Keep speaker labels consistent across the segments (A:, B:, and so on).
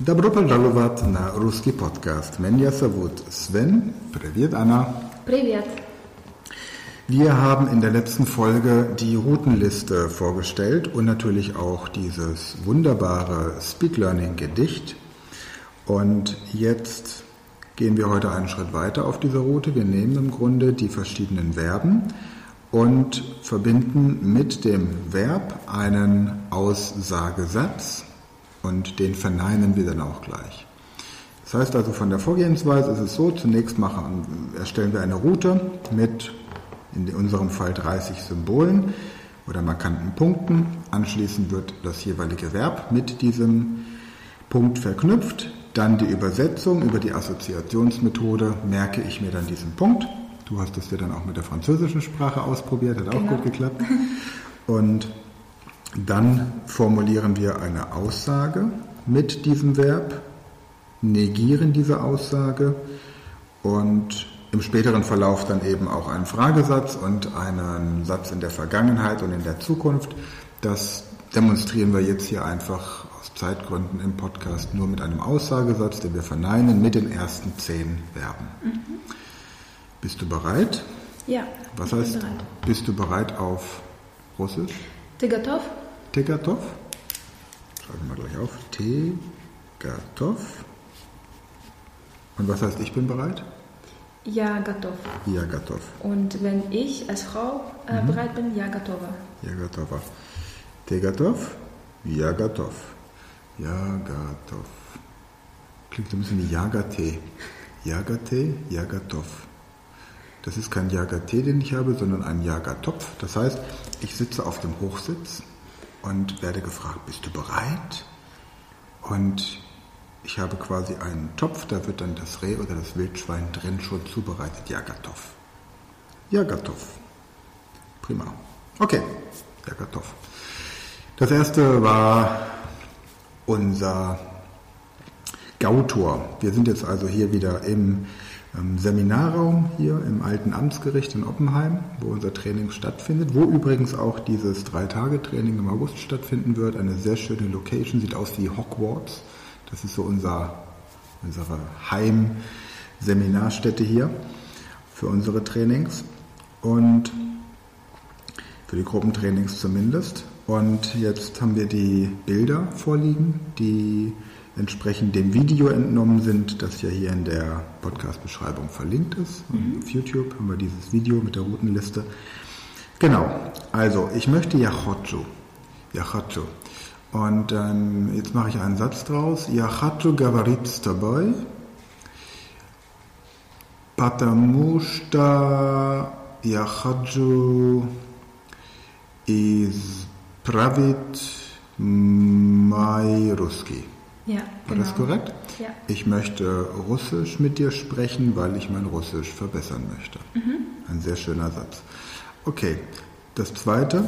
A: Dobro pozdravljat na ruski podcast. Menja Savut Sven. Privet, Anna.
B: Privet.
A: Wir haben in der letzten Folge die Routenliste vorgestellt und natürlich auch dieses wunderbare Speed Learning Gedicht. Und jetzt gehen wir heute einen Schritt weiter auf dieser Route. Wir nehmen im Grunde die verschiedenen Verben und verbinden mit dem Verb einen Aussagesatz und den verneinen wir dann auch gleich. Das heißt also von der Vorgehensweise ist es so, zunächst machen, erstellen wir eine Route mit in unserem Fall 30 Symbolen oder markanten Punkten. Anschließend wird das jeweilige Verb mit diesem Punkt verknüpft. Dann die Übersetzung über die Assoziationsmethode merke ich mir dann diesen Punkt. Du hast das ja dann auch mit der französischen Sprache ausprobiert, hat auch
B: Genau.
A: gut geklappt. Und dann formulieren wir eine Aussage mit diesem Verb, negieren diese Aussage und im späteren Verlauf dann eben auch einen Fragesatz und einen Satz in der Vergangenheit und in der Zukunft. Das demonstrieren wir jetzt hier einfach aus Zeitgründen im Podcast nur mit einem Aussagesatz, den wir verneinen mit den ersten zehn Verben. Bist du bereit?
B: Ja.
A: Was
B: ich bin
A: heißt,
B: bereit.
A: bist du bereit auf Russisch?
B: Ты готов?
A: Tegatov. Schreiben wir gleich auf. Tegatov. Und was heißt, ich bin bereit?
B: Я готов.
A: Ja, готов.
B: Und wenn ich als Frau äh, bereit bin, ja готова.
A: Ja, готова. Tegatov. Ja, готов. Ja, готов. Klingt so ein bisschen wie Jagate. Jagate, ja, готов. Das ist kein Jagate, den ich habe, sondern ein Jagatopf. Das heißt, ich sitze auf dem Hochsitz und werde gefragt, bist du bereit? Und ich habe quasi einen Topf, da wird dann das Reh oder das Wildschwein drin schon zubereitet. Jagatov. Jagatov. Prima. Okay, Jagatov. Das erste war unser Gautor. Wir sind jetzt also hier wieder im Seminarraum hier im alten Amtsgericht in Oppenheim, wo unser Training stattfindet, wo übrigens auch dieses Drei-Tage-Training im August stattfinden wird. Eine sehr schöne Location, sieht aus wie Hogwarts. Das ist so unser, unsere Heim-Seminarstätte hier für unsere Trainings und für die Gruppentrainings zumindest. Und jetzt haben wir die Bilder vorliegen, die entsprechend dem Video entnommen sind, das ja hier in der Podcast-Beschreibung verlinkt ist. Mhm. Auf YouTube haben wir dieses Video mit der Routenliste. Genau, also ich möchte Yachotjo. Yachotjo. Und ähm, jetzt mache ich einen Satz draus. Yachotjo gavarits dabei. Patamushta Yachotjo is pravit mai ruski.
B: Ja,
A: War
B: genau.
A: das korrekt?
B: Ja.
A: Ich möchte Russisch mit dir sprechen, weil ich mein Russisch verbessern möchte. Mhm. Ein sehr schöner Satz. Okay, das zweite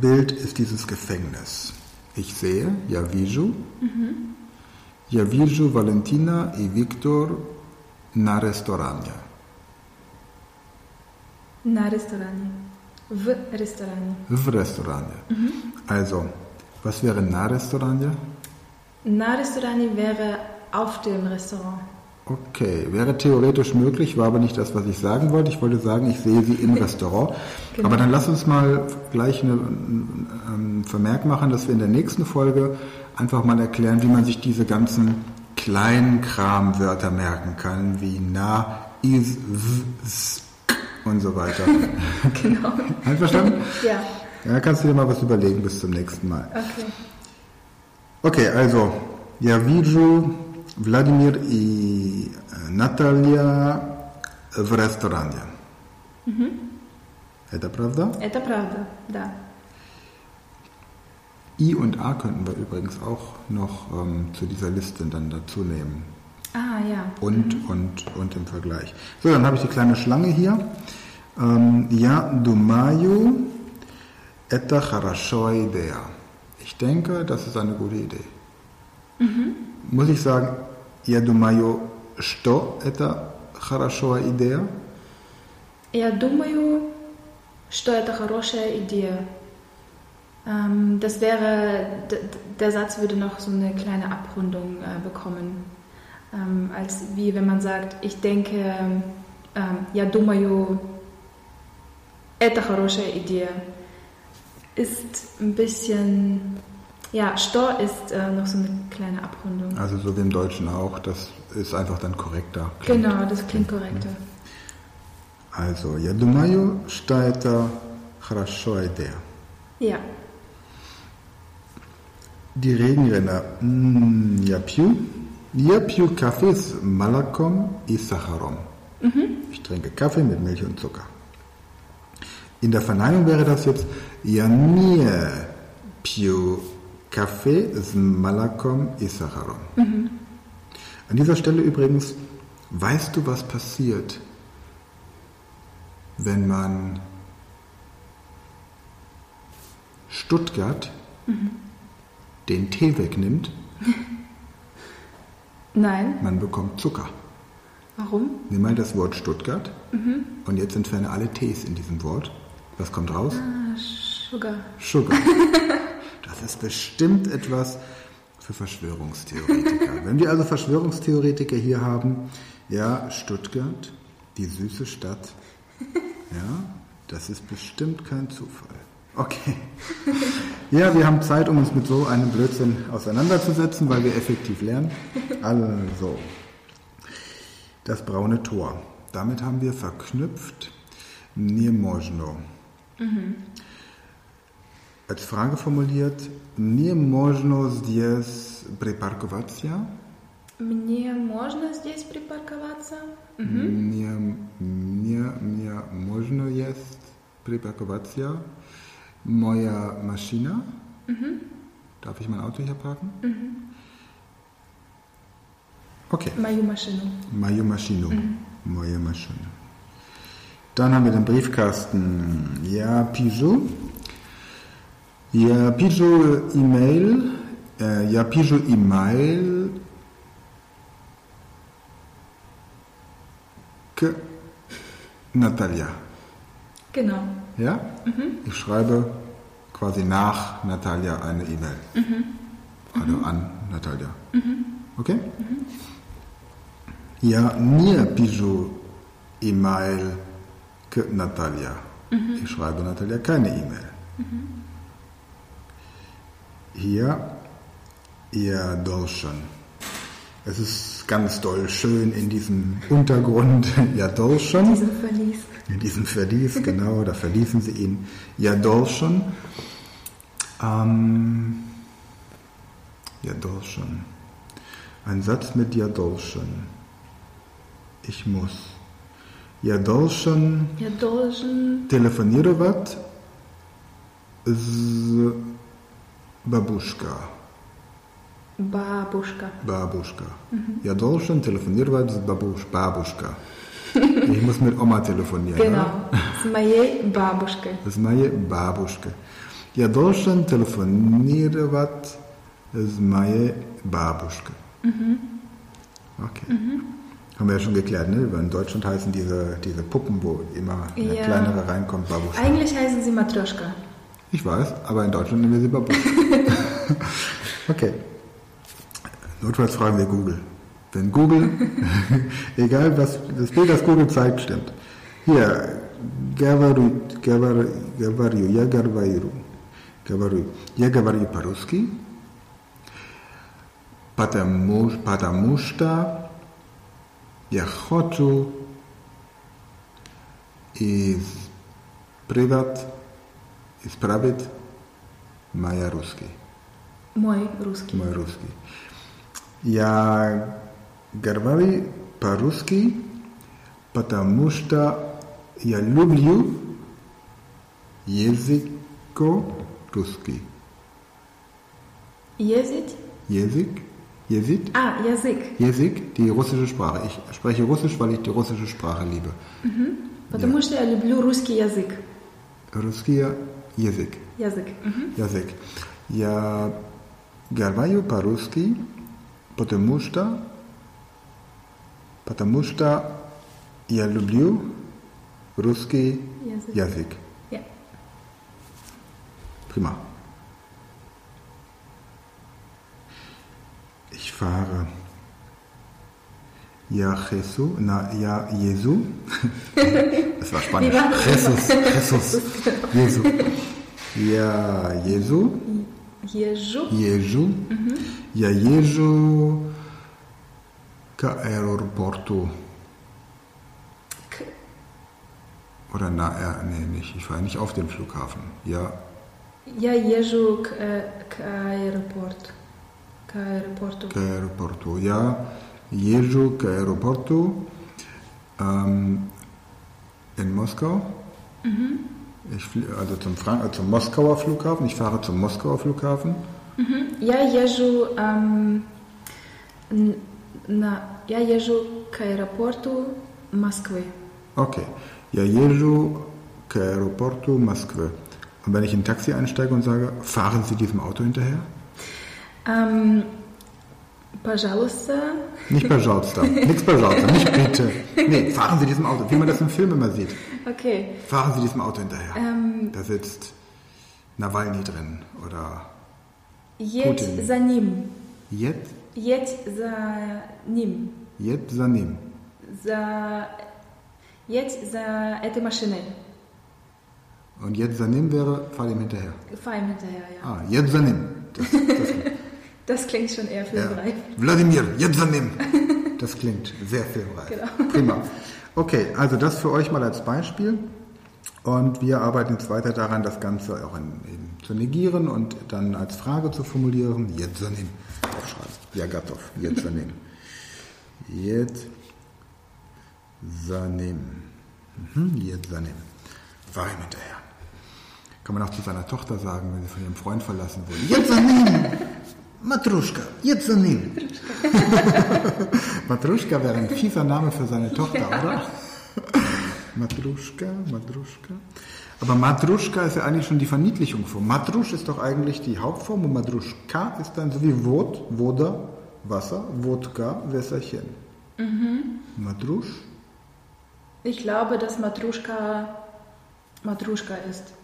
A: Bild ist dieses Gefängnis. Ich sehe, ja, Viju. Mhm. Ja, Viju, Valentina y Victor na restauranie.
B: Na restauranie. W restauranie.
A: W restauranie. Mhm. Also, was wäre na restauranie?
B: Na Restaurant wäre auf dem Restaurant.
A: Okay, wäre theoretisch möglich, war aber nicht das, was ich sagen wollte. Ich wollte sagen, ich sehe sie im Restaurant.
B: Genau.
A: Aber dann lass uns mal gleich einen ähm, Vermerk machen, dass wir in der nächsten Folge einfach mal erklären, wie man sich diese ganzen kleinen Kramwörter merken kann, wie na, is, w, s, k und so weiter.
B: Genau.
A: Einverstanden?
B: Ja,
A: Ja, kannst du dir mal was überlegen bis zum nächsten Mal.
B: okay.
A: Okay, also, я вижу Владимир и э, Наталья в ресторане. Это правда?
B: Это правда, да.
A: I und A könnten wir übrigens auch noch ähm, zu dieser Liste dann dazu nehmen.
B: Ah, ja.
A: Und, und, und im Vergleich. So, dann habe ich die kleine Schlange hier. Ähm, Я думаю, это хорошая идея. Ich denke, das ist eine gute Idee. Muss ich sagen, я думаю, что это хорошая идея?
B: Я думаю, что это хорошая идея. Ähm, das wäre, d- d- der Satz würde noch so eine kleine Abrundung äh, bekommen. Ähm, als wie wenn man sagt, ich denke, ähm, я думаю, это хорошая идея. Ist ein bisschen, ja, Stor ist äh, noch so eine kleine Abrundung.
A: Also so wie im Deutschen auch, das ist einfach dann korrekter. Klingt.
B: Genau, das klingt korrekter.
A: Also, я думаю, что это хорошая идея.
B: Ja,
A: Die Regenrinne. Mm, я пью. Я пью Kaffee с молоком и сахаром. Ich trinke Kaffee mit Milch und Zucker. In der Verneinung wäre das jetzt ja mir più kaffee z malakom. Mhm. An dieser Stelle übrigens, weißt du, was passiert, wenn man Stuttgart mhm. den Tee wegnimmt?
B: Nein.
A: Man bekommt Zucker.
B: Warum?
A: Nimm mal das Wort Stuttgart mhm. und jetzt entferne alle Tees in diesem Wort. Was kommt raus?
B: Ah, Sugar.
A: Sugar. Das ist bestimmt etwas für Verschwörungstheoretiker. Wenn wir also Verschwörungstheoretiker hier haben, ja, Stuttgart, die süße Stadt, ja, das ist bestimmt kein Zufall. Okay. Ja, wir haben Zeit, um uns mit so einem Blödsinn auseinanderzusetzen, weil wir effektiv lernen. Also, das braune Tor. Damit haben wir verknüpft nie можно. Als Frage formuliert, nie можно здесь припарковаться?
B: Мне можно здесь припарковаться?
A: Мне, мне, мне можно есть припарковаться? Моя Maschine? Darf ich mein Auto hier parken? Okay.
B: Мою машину.
A: Maju Maschino. Moje Maschine. Dann haben wir den Briefkasten. Ja, Peugeot. Ja, Peugeot E-Mail. Äh, ja, Peugeot E-Mail. Natalia.
B: Genau.
A: Ja? Mhm. Ich schreibe quasi nach Natalia eine E-Mail. Mhm. Also mhm. an Natalia. Mhm. Okay? Mhm. Ja, mir Peugeot E-Mail. Natalia. Mhm. Ich schreibe Natalia keine E-Mail. Mhm. Hier, ihr Dolchen. Es ist ganz doll schön in diesem Untergrund, ihr Dolchen.
B: In diesem Verlies.
A: In diesem Verlies, genau, da verließen sie ihn, ihr Dolchen. Ähm, ihr Dolchen. Ein Satz mit ihr Dolchen. Ich muss. Я должен
B: Я должен
A: телефонировать с бабушка.
B: бабушка.
A: Бабушка. Я должен телефонировать с бабуш, бабушка. Ich muss mit Oma telefonieren.
B: Genau.
A: Ja?
B: С моей бабушкой.
A: с моей бабушкой. Я должен телефонировать с моей бабушкой. Okay. Haben wir ja schon geklärt, ne? In Deutschland heißen diese, diese Puppen, wo immer eine
B: ja.
A: kleinere reinkommt, Babuschka.
B: Eigentlich heißen sie Matroschka.
A: Ich weiß, aber in Deutschland nennen wir sie Babuschka. okay. Notfalls fragen wir Google. Wenn Google, egal was, das Bild, das Google zeigt, stimmt. Hier, Gavaru, Gavaru, Gavaru, ja, Gavaru, Gavaru, ja, Gavaru, Paruski, Patamushta, я хочу исправить, исправить моя русский.
B: Мой русский.
A: Мой русский. Я говорю по-русски, потому что я люблю язык русский.
B: Jesit?
A: Язык, язык,
B: Ah, Язык.
A: язык, die russische Sprache. Ich spreche Russisch, weil ich die russische Sprache liebe.
B: Потому что я люблю русский язык.
A: Русский язык.
B: Язык. Мгм.
A: язык. Я говорю по-русски, потому что, потому что я люблю русский
B: Язык.
A: язык.
B: Ja.
A: Prima. fahre. Ja, Jesu, na, ja, Jesu. Das war
B: spannend.
A: Jesus, Jesus, Jesu. Ja, Jesu.
B: Jesu.
A: Jesu. Mhm. Ja, Jesu. Ca
B: aeroporto.
A: Oder na, er, nee, nicht. Ich fahre nicht auf den Flughafen. Ja.
B: Ja, Jesu, ca aeroporto. Aeroportu.
A: Ka aeroportu. Ja, jeżu ka aeroportu ähm, in Moskau. Mhm. Also zum, Frank äh, zum Moskauer Flughafen. Ich fahre zum Moskauer Flughafen.
B: Mhm. Ja, jeżu ähm, na, ja jeżu ka aeroportu Moskwy.
A: Okay. Ja jeżu ka aeroportu Moskwy. Und wenn ich in ein Taxi einsteige und sage, fahren Sie diesem Auto hinterher?
B: Эм, пожалуйста,
A: Nicht пожалуйста. Nichts пожалуйста. Nicht bitte. Nee, fahren Sie diesem Auto. Wie man das im Film immer sieht.
B: окей.
A: Fahren Sie diesem Auto hinterher.
B: Эм,
A: Da sitzt Nawalny drin. Oder
B: едь
A: Путин.
B: за ним.
A: Jet,
B: Едь за ним.
A: Jet Sanim.
B: За... Едь за этой машиной.
A: Und Jet Sanim wäre, fahr ihm hinterher.
B: Fahr ihm hinterher, ja.
A: Ah, Jet Sanim. Das, das,
B: das klingt schon eher
A: ja.
B: filmreif.
A: Wladimir, Jet Sanim. Das klingt sehr filmreif.
B: Genau.
A: Prima. Okay, also das für euch mal als Beispiel. Und wir arbeiten jetzt weiter daran, das Ganze auch in, eben zu negieren und dann als Frage zu formulieren. Jet Sanim. Aufschreiben. Ja, Gatov. Jet Sanim. Jet Sanim. Mhm, Jet Sanim. War ihm hinterher. Kann man auch zu seiner Tochter sagen, wenn sie von ihrem Freund verlassen wurde. Jet Matruschka, Jet Sanim. Matruschka wäre ein fieser Name für seine Tochter, oder? Matruschka, Matruschka. Aber Matruschka ist ja eigentlich schon die Verniedlichung von. Matrusch ist doch eigentlich die Hauptform und Matruschka ist dann so wie Wod, Woda, Wasser, Wodka, Wässerchen. Matrusch?
B: Ich glaube, dass Matruschka Matruschka ist.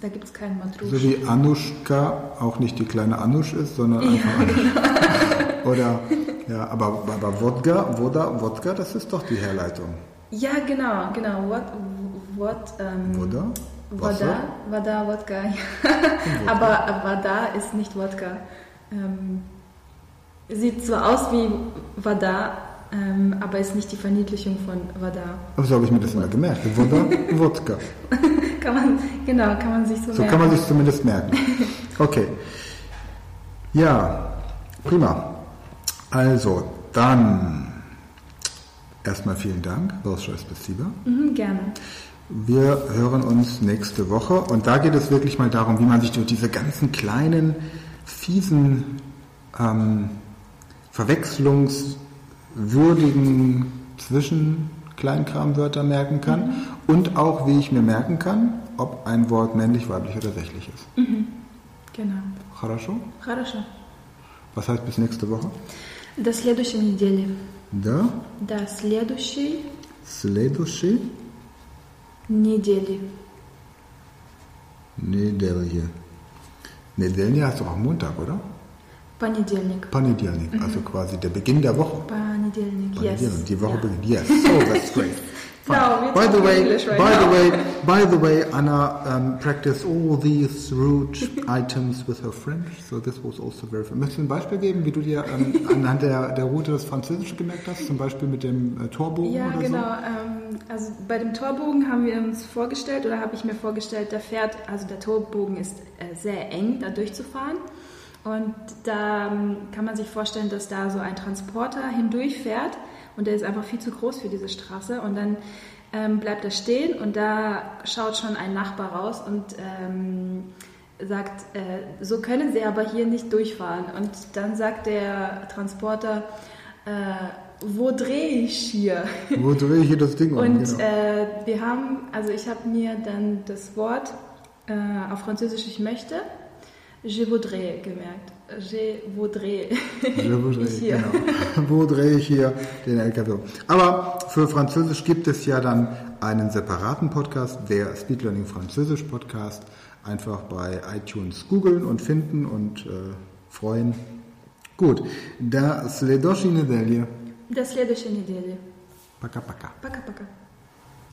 B: Da gibt es keinen Matrusch.
A: So wie Anuschka auch nicht die kleine Anusch ist, sondern einfach Anusch. Oder, ja, aber, aber Wodka, Woda, Wodka, das ist doch die Herleitung.
B: Ja, genau, genau. What, what, ähm,
A: Woda?
B: Wada, Wada, Wodka. Ja. Aber Wada ist nicht Wodka. Ähm, sieht zwar aus wie Wada, ähm, aber ist nicht die Verniedlichung von Wada.
A: Aber so habe ich mir das immer gemerkt. Woda, Wodka.
B: kann man, genau, kann man sich so,
A: so
B: merken.
A: So kann man sich zumindest merken. Okay. Ja, prima. Also, dann erstmal vielen Dank, Rosscheiß bis
B: mhm, Gerne.
A: Wir hören uns nächste Woche und da geht es wirklich mal darum, wie man sich durch diese ganzen kleinen, fiesen, ähm, verwechslungswürdigen Zwischen- Kleinkramwörter merken kann mhm. und auch, wie ich mir merken kann, ob ein Wort männlich, weiblich oder sächlich ist.
B: Genau.
A: Хорошо?
B: Хорошо.
A: Was heißt bis nächste Woche?
B: До следующей недели.
A: Да,
B: До следующей
A: следующей
B: недели.
A: Неделе. Неделя heißt doch auch Montag, oder?
B: Понедельник.
A: Понедельник, also quasi der Beginn der Woche.
B: Понедельник. Yes.
A: Понедельник, die Woche
B: Ja.
A: beginnt. Yes, oh, that's great. Fine.
B: No,
A: by the way,
B: right
A: by the
B: now.
A: way, by the way, Anna um, practiced all these root items with her French, so this was also very fun. Möchtest du ein Beispiel geben, wie du dir ähm, anhand der, der Route das Französische gemerkt hast, zum Beispiel mit dem äh, Torbogen
B: Ja,
A: oder
B: genau. Ähm, also bei dem Torbogen haben wir uns vorgestellt oder habe ich mir vorgestellt, der fährt, also der Torbogen ist äh, sehr eng, da durchzufahren. Und da ähm, kann man sich vorstellen, dass da so ein Transporter hindurchfährt und der ist einfach viel zu groß für diese Straße. Und dann ähm, bleibt er stehen und da schaut schon ein Nachbar raus und ähm, sagt, äh, so können Sie aber hier nicht durchfahren. Und dann sagt der Transporter, äh, wo drehe ich hier?
A: Wo drehe ich hier das Ding um?
B: Und
A: Genau.
B: äh, wir haben, also ich habe mir dann das Wort äh, auf Französisch ich möchte, je voudrais gemerkt. Je voudrais.
A: Je voudrais,
B: Ich hier.
A: Genau. Wo drehe ich hier den LKW um? Aber für Französisch gibt es ja dann einen separaten Podcast, der Speed Learning Französisch Podcast. Einfach bei iTunes googeln und finden und äh, freuen. Gut, до следующей недели.
B: До следующей недели.
A: Пока-пока.
B: Пока-пока.